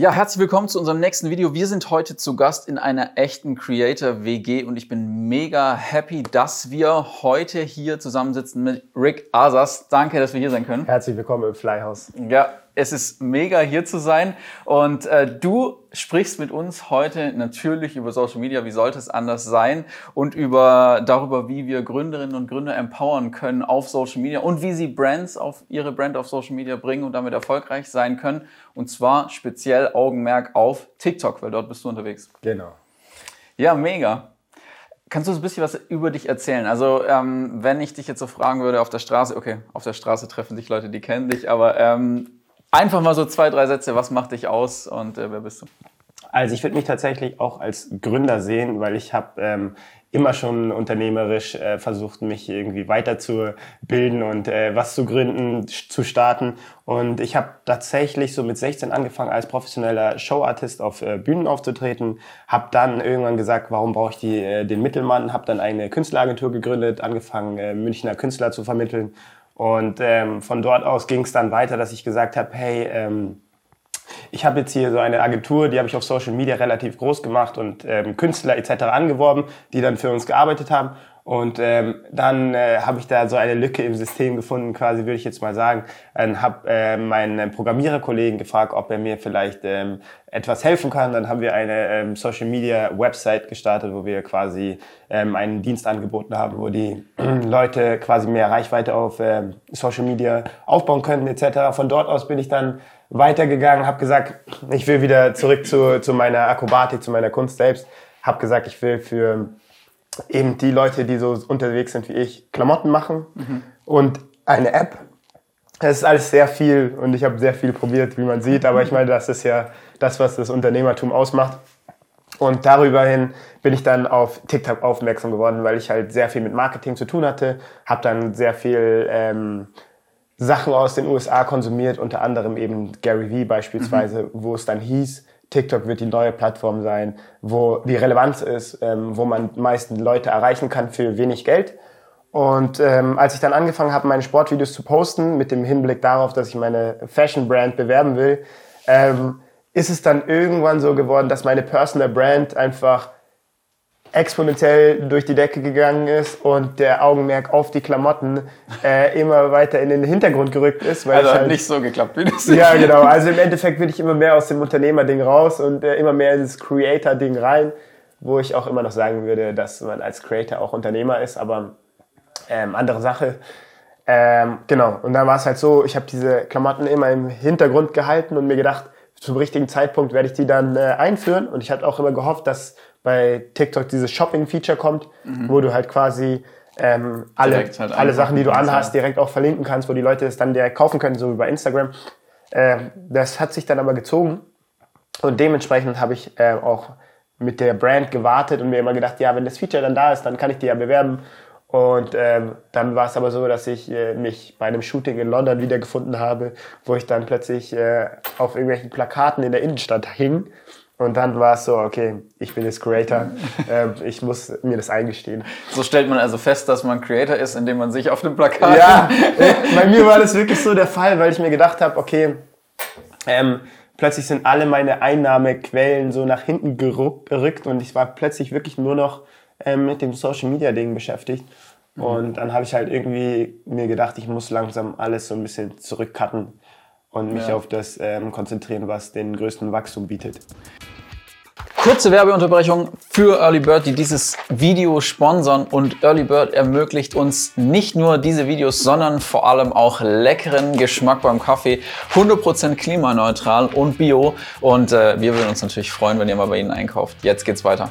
Ja, herzlich willkommen zu unserem nächsten Video. Wir sind heute zu Gast in einer echten Creator WG und ich bin mega happy, dass wir heute hier zusammensitzen mit Rick Asas. Danke, dass wir hier sein können. Herzlich willkommen im Flyhouse. Ja, es ist mega hier zu sein und äh, du sprichst mit uns heute natürlich über Social Media, wie sollte es anders sein und über darüber, wie wir Gründerinnen und Gründer empowern können auf Social Media und wie sie Brands auf ihre Brand auf Social Media bringen und damit erfolgreich sein können und zwar speziell Augenmerk auf TikTok, weil dort bist du unterwegs. Genau. Ja, mega. Kannst du uns ein bisschen was über dich erzählen? Also, ähm, wenn ich dich jetzt so fragen würde auf der Straße, okay, auf der Straße treffen sich Leute, die kennen dich, aber ähm, Einfach mal so zwei, drei Sätze. Was macht dich aus und äh, wer bist du? Also ich würde mich tatsächlich auch als Gründer sehen, weil ich habe ähm, immer schon unternehmerisch äh, versucht, mich irgendwie weiterzubilden und äh, was zu gründen, zu starten. Und ich habe tatsächlich so mit 16 angefangen, als professioneller Showartist auf äh, Bühnen aufzutreten. Habe dann irgendwann gesagt, warum brauche ich die, äh, den Mittelmann? Habe dann eine Künstleragentur gegründet, angefangen, äh, Münchner Künstler zu vermitteln und ähm, von dort aus ging es dann weiter, dass ich gesagt habe, hey, ähm, ich habe jetzt hier so eine Agentur, die habe ich auf Social Media relativ groß gemacht und ähm, Künstler etc. angeworben, die dann für uns gearbeitet haben. Und ähm, dann äh, habe ich da so eine Lücke im System gefunden, quasi würde ich jetzt mal sagen. Dann habe äh, meinen Programmiererkollegen gefragt, ob er mir vielleicht ähm, etwas helfen kann. Dann haben wir eine ähm, Social Media Website gestartet, wo wir quasi ähm, einen Dienst angeboten haben, wo die äh, Leute quasi mehr Reichweite auf ähm, Social Media aufbauen können etc. Von dort aus bin ich dann weitergegangen, habe gesagt, ich will wieder zurück zu, zu meiner Akrobatik, zu meiner Kunst selbst. Habe gesagt, ich will für eben die Leute, die so unterwegs sind wie ich, Klamotten machen mhm. und eine App. Es ist alles sehr viel und ich habe sehr viel probiert, wie man sieht, aber ich meine, das ist ja das, was das Unternehmertum ausmacht. Und darüber hin bin ich dann auf TikTok aufmerksam geworden, weil ich halt sehr viel mit Marketing zu tun hatte, habe dann sehr viel ähm, Sachen aus den USA konsumiert, unter anderem eben Gary Vee beispielsweise, mhm. wo es dann hieß, TikTok wird die neue Plattform sein, wo die Relevanz ist, ähm, wo man meisten Leute erreichen kann für wenig Geld. Und ähm, als ich dann angefangen habe, meine Sportvideos zu posten, mit dem Hinblick darauf, dass ich meine Fashion-Brand bewerben will, ähm, ist es dann irgendwann so geworden, dass meine Personal Brand einfach exponentiell durch die Decke gegangen ist und der Augenmerk auf die Klamotten äh, immer weiter in den Hintergrund gerückt ist. Weil also hat halt, nicht so geklappt, wie das Ja, genau. Also im Endeffekt bin ich immer mehr aus dem Unternehmerding raus und äh, immer mehr ins Creator-Ding rein, wo ich auch immer noch sagen würde, dass man als Creator auch Unternehmer ist, aber ähm, andere Sache. Ähm, genau. Und dann war es halt so, ich habe diese Klamotten immer im Hintergrund gehalten und mir gedacht, zum richtigen Zeitpunkt werde ich die dann äh, einführen. Und ich hatte auch immer gehofft, dass bei TikTok dieses Shopping-Feature kommt, mhm. wo du halt quasi ähm, alle, halt alle Sachen, die du anhast, direkt auch verlinken kannst, wo die Leute es dann direkt kaufen können, so wie bei Instagram. Äh, das hat sich dann aber gezogen und dementsprechend habe ich äh, auch mit der Brand gewartet und mir immer gedacht, ja, wenn das Feature dann da ist, dann kann ich die ja bewerben. Und ähm, dann war es aber so, dass ich äh, mich bei einem Shooting in London wiedergefunden habe, wo ich dann plötzlich äh, auf irgendwelchen Plakaten in der Innenstadt hing und dann war es so, okay, ich bin jetzt Creator, äh, ich muss mir das eingestehen. So stellt man also fest, dass man Creator ist, indem man sich auf dem Plakat... Ja, bei mir war das wirklich so der Fall, weil ich mir gedacht habe, okay, ähm, plötzlich sind alle meine Einnahmequellen so nach hinten gerückt und ich war plötzlich wirklich nur noch ähm, mit dem Social Media Ding beschäftigt. Mhm. Und dann habe ich halt irgendwie mir gedacht, ich muss langsam alles so ein bisschen zurückcutten und mich ja. auf das ähm, konzentrieren, was den größten Wachstum bietet. Kurze Werbeunterbrechung für Early Bird, die dieses Video sponsern. Und Early Bird ermöglicht uns nicht nur diese Videos, sondern vor allem auch leckeren Geschmack beim Kaffee. 100% klimaneutral und bio. Und äh, wir würden uns natürlich freuen, wenn ihr mal bei Ihnen einkauft. Jetzt geht's weiter.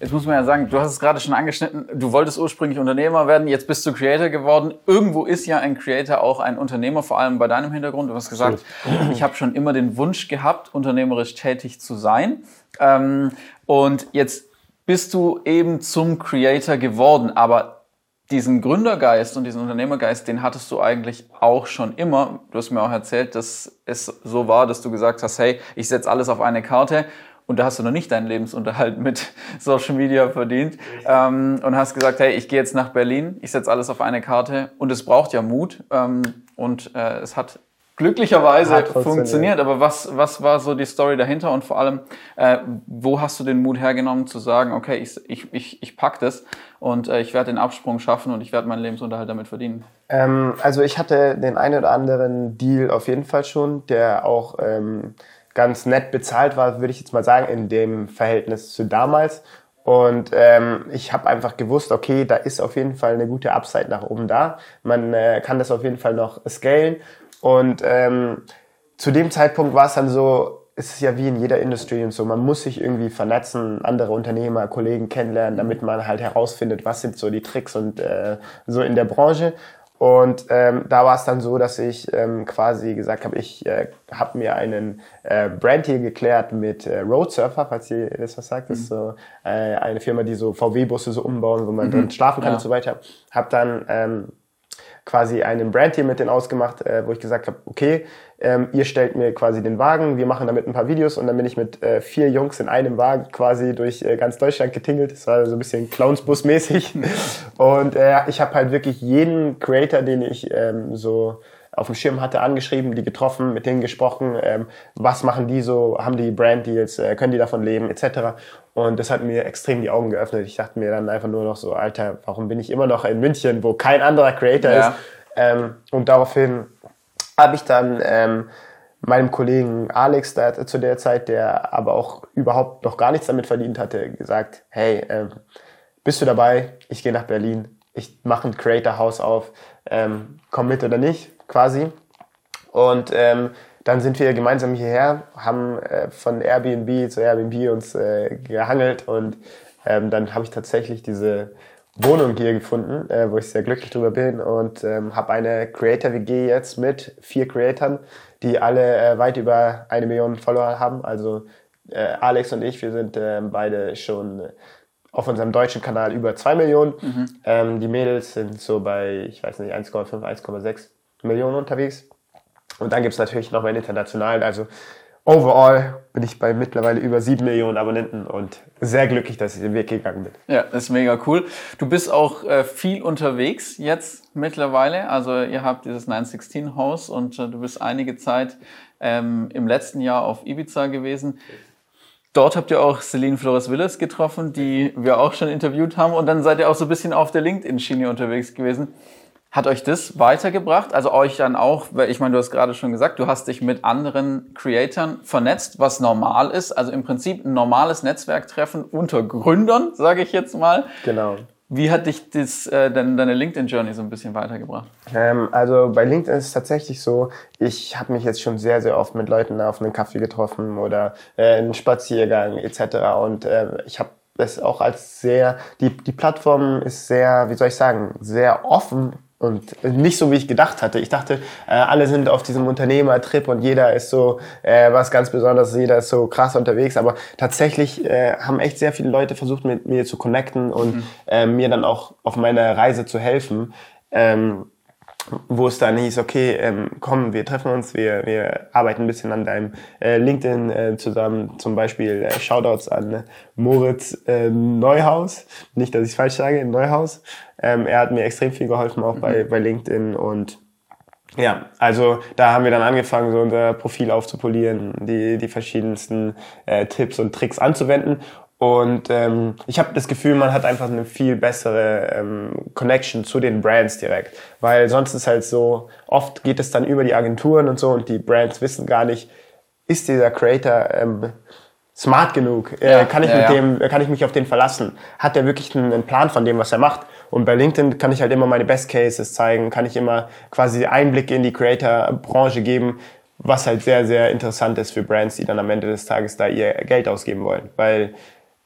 Jetzt muss man ja sagen, du hast es gerade schon angeschnitten, du wolltest ursprünglich Unternehmer werden, jetzt bist du Creator geworden. Irgendwo ist ja ein Creator auch ein Unternehmer, vor allem bei deinem Hintergrund. Du hast gesagt, ich habe schon immer den Wunsch gehabt, unternehmerisch tätig zu sein. Ähm, und jetzt bist du eben zum Creator geworden, aber diesen Gründergeist und diesen Unternehmergeist, den hattest du eigentlich auch schon immer. Du hast mir auch erzählt, dass es so war, dass du gesagt hast, hey, ich setze alles auf eine Karte und da hast du noch nicht deinen Lebensunterhalt mit Social Media verdient. Ähm, und hast gesagt, hey, ich gehe jetzt nach Berlin, ich setze alles auf eine Karte. Und es braucht ja Mut. Ähm, und äh, es hat glücklicherweise Hat funktioniert. Aber was, was war so die Story dahinter? Und vor allem, äh, wo hast du den Mut hergenommen zu sagen, okay, ich, ich, ich, ich pack das und äh, ich werde den Absprung schaffen und ich werde meinen Lebensunterhalt damit verdienen? Ähm, also ich hatte den einen oder anderen Deal auf jeden Fall schon, der auch ähm, ganz nett bezahlt war, würde ich jetzt mal sagen, in dem Verhältnis zu damals. Und ähm, ich habe einfach gewusst, okay, da ist auf jeden Fall eine gute Upside nach oben da. Man äh, kann das auf jeden Fall noch scalen. Und ähm, zu dem Zeitpunkt war es dann so, es ist ja wie in jeder Industrie und so, man muss sich irgendwie vernetzen, andere Unternehmer, Kollegen kennenlernen, damit man halt herausfindet, was sind so die Tricks und äh, so in der Branche. Und ähm, da war es dann so, dass ich ähm, quasi gesagt habe, ich äh, habe mir einen äh, Brand hier geklärt mit äh, Road Surfer, falls ihr das was sagt. Das ist so äh, eine Firma, die so VW-Busse so umbauen, wo man drin schlafen kann Ja. und so weiter. Hab dann ähm, quasi einen Brand hier mit denen ausgemacht, äh, wo ich gesagt habe, okay, ähm, ihr stellt mir quasi den Wagen, wir machen damit ein paar Videos und dann bin ich mit äh, vier Jungs in einem Wagen quasi durch äh, ganz Deutschland getingelt. Das war so ein bisschen Clownsbus-mäßig. und äh, ich habe halt wirklich jeden Creator, den ich ähm, so auf dem Schirm hatte, angeschrieben, die getroffen, mit denen gesprochen, ähm, was machen die so, haben die Brand-Deals, äh, können die davon leben, etc. Und das hat mir extrem die Augen geöffnet. Ich dachte mir dann einfach nur noch so, Alter, warum bin ich immer noch in München, wo kein anderer Creator Ja. ist? Ähm, und daraufhin habe ich dann ähm, meinem Kollegen Alex da, zu der Zeit, der aber auch überhaupt noch gar nichts damit verdient hatte, gesagt, hey, ähm, bist du dabei? Ich gehe nach Berlin. Ich mache ein Creator House auf. Ähm, komm mit oder nicht, quasi. Und ähm, dann sind wir gemeinsam hierher, haben äh, von Airbnb zu Airbnb uns äh, gehangelt und ähm, dann habe ich tatsächlich diese Wohnung hier gefunden, äh, wo ich sehr glücklich drüber bin und ähm, habe eine Creator WG jetzt mit vier Creatoren, die alle äh, weit über eine Million Follower haben. Also äh, Alex und ich, wir sind äh, beide schon äh, auf unserem deutschen Kanal über zwei Millionen. Ähm, die Mädels sind so bei, ich weiß nicht, 1,5, 1,6 Millionen unterwegs. Und dann gibt's natürlich noch meinen internationalen. Also overall bin ich bei mittlerweile über sieben Millionen Abonnenten und sehr glücklich, dass ich den Weg gegangen bin. Ja, das ist mega cool. Du bist auch äh, viel unterwegs jetzt mittlerweile. Also ihr habt dieses 916 Haus und äh, du bist einige Zeit ähm, im letzten Jahr auf Ibiza gewesen. Dort habt ihr auch Celine Flores Willis getroffen, die wir auch schon interviewt haben. Und dann seid ihr auch so ein bisschen auf der LinkedIn-Schiene unterwegs gewesen. Hat euch das weitergebracht? Also euch dann auch, weil ich meine, du hast gerade schon gesagt, du hast dich mit anderen Creatoren vernetzt, was normal ist. Also im Prinzip ein normales Netzwerktreffen unter Gründern, sage ich jetzt mal. Genau. Wie hat dich das, äh, deine, deine LinkedIn-Journey so ein bisschen weitergebracht? Ähm, also bei LinkedIn ist es tatsächlich so, ich habe mich jetzt schon sehr, sehr oft mit Leuten auf einen Kaffee getroffen oder äh, einen Spaziergang etc. Und äh, ich habe das auch als sehr, die, die Plattform ist sehr, wie soll ich sagen, sehr offen und nicht so, wie ich gedacht hatte. Ich dachte, äh, alle sind auf diesem Unternehmertrip und jeder ist so äh, was ganz Besonderes, jeder ist so krass unterwegs. Aber tatsächlich äh, haben echt sehr viele Leute versucht, mit mir zu connecten und äh, mir dann auch auf meiner Reise zu helfen. Ähm, wo es dann hieß, okay, ähm, komm, wir treffen uns, wir, wir arbeiten ein bisschen an deinem äh, LinkedIn äh, zusammen, zum Beispiel äh, Shoutouts an äh, Moritz äh, Neuhaus, nicht, dass ich falsch sage, Neuhaus. Ähm, er hat mir extrem viel geholfen, auch bei, bei LinkedIn und ja, also da haben wir dann angefangen, so unser Profil aufzupolieren, die, die verschiedensten äh, Tipps und Tricks anzuwenden. Und ähm, ich habe das Gefühl, man hat einfach eine viel bessere ähm, Connection zu den Brands direkt. Weil sonst ist halt so, oft geht es dann über die Agenturen und so und die Brands wissen gar nicht, ist dieser Creator ähm, smart genug? Äh, Ja, kann ich ja, mit ja. dem, kann ich mich auf den verlassen? Hat er wirklich einen, einen Plan von dem, was er macht? Und bei LinkedIn kann ich halt immer meine Best Cases zeigen, kann ich immer quasi Einblicke in die Creator-Branche geben, was halt sehr, sehr interessant ist für Brands, die dann am Ende des Tages da ihr Geld ausgeben wollen. Weil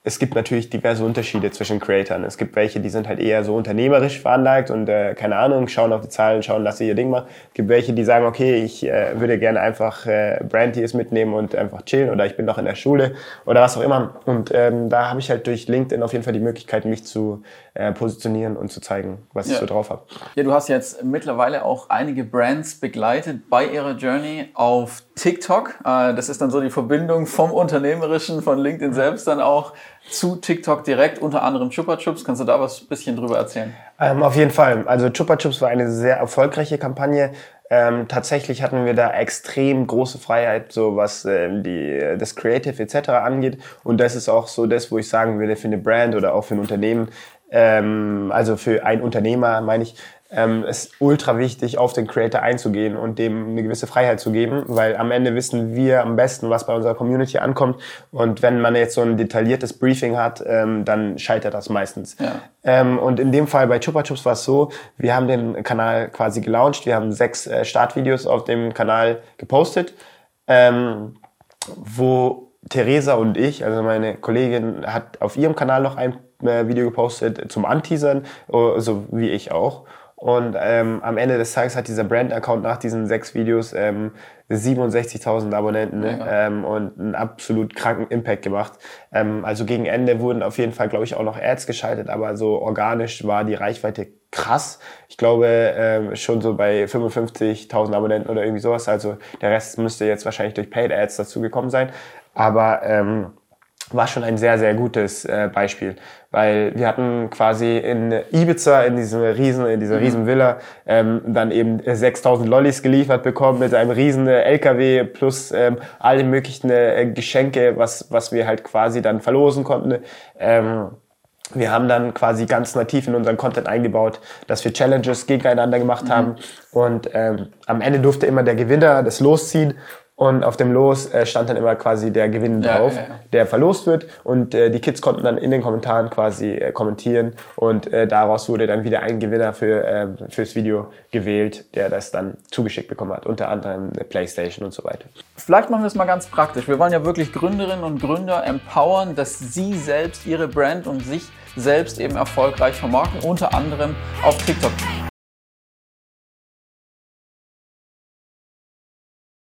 es gibt natürlich diverse Unterschiede zwischen Creatoren. Es gibt welche, die sind halt eher so unternehmerisch veranlagt und äh, keine Ahnung, schauen auf die Zahlen, schauen, dass sie ihr Ding machen. Es gibt welche, die sagen, okay, ich äh, würde gerne einfach äh, Brand-Deals mitnehmen und einfach chillen oder ich bin noch in der Schule oder was auch immer. Und ähm, da habe ich halt durch LinkedIn auf jeden Fall die Möglichkeit, mich zu äh, positionieren und zu zeigen, was ich Ja. so drauf habe. Ja, du hast jetzt mittlerweile auch einige Brands begleitet bei ihrer Journey auf TikTok. Äh, Das ist dann so die Verbindung vom Unternehmerischen, von LinkedIn selbst dann auch zu TikTok direkt, unter anderem Chupa Chups. Kannst du da was bisschen drüber erzählen? Ähm, auf jeden Fall. Also Chupa Chups war eine sehr erfolgreiche Kampagne. Ähm, tatsächlich hatten wir da extrem große Freiheit, so was ähm, die, das Creative etc. angeht. Und das ist auch so das, wo ich sagen würde, für eine Brand oder auch für ein Unternehmen, ähm, also für ein Unternehmer meine ich, ähm, ist ultra wichtig, auf den Creator einzugehen und dem eine gewisse Freiheit zu geben, weil am Ende wissen wir am besten, was bei unserer Community ankommt. Und wenn man jetzt so ein detailliertes Briefing hat, ähm, dann scheitert das meistens. Ja. Ähm, und in dem Fall bei Chupa Chups war es so, wir haben den Kanal quasi gelauncht, wir haben sechs äh, Startvideos auf dem Kanal gepostet, ähm, wo Theresa und ich, also meine Kollegin, hat auf ihrem Kanal noch ein äh, Video gepostet zum Anteasern, so wie ich auch. Und ähm, am Ende des Tages hat dieser Brand-Account nach diesen sechs Videos ähm, 67.000 Abonnenten ne? ja. ähm, und einen absolut kranken Impact gemacht. Ähm, also gegen Ende wurden auf jeden Fall, glaube ich, auch noch Ads geschaltet, aber so organisch war die Reichweite krass. Ich glaube ähm, schon so bei 55.000 Abonnenten oder irgendwie sowas. Also der Rest müsste jetzt wahrscheinlich durch Paid Ads dazugekommen sein. Aber ähm, war schon ein sehr, sehr gutes äh, Beispiel, weil wir hatten quasi in Ibiza, in diesem riesen, in dieser mhm. riesen Villa, ähm, dann eben 6000 Lollis geliefert bekommen mit einem riesen LKW plus ähm, alle möglichen äh, Geschenke, was, was wir halt quasi dann verlosen konnten. Ähm, wir haben dann quasi ganz nativ in unseren Content eingebaut, dass wir Challenges gegeneinander gemacht mhm. haben und ähm, am Ende durfte immer der Gewinner das losziehen und auf dem Los äh, stand dann immer quasi der Gewinn ja, drauf, ja, ja. der verlost wird. Und äh, die Kids konnten dann in den Kommentaren quasi äh, kommentieren. Und äh, daraus wurde dann wieder ein Gewinner für äh, fürs Video gewählt, der das dann zugeschickt bekommen hat. Unter anderem eine Playstation und so weiter. Vielleicht machen wir es mal ganz praktisch. Wir wollen ja wirklich Gründerinnen und Gründer empowern, dass sie selbst ihre Brand und sich selbst eben erfolgreich vermarkten, unter anderem auf TikTok.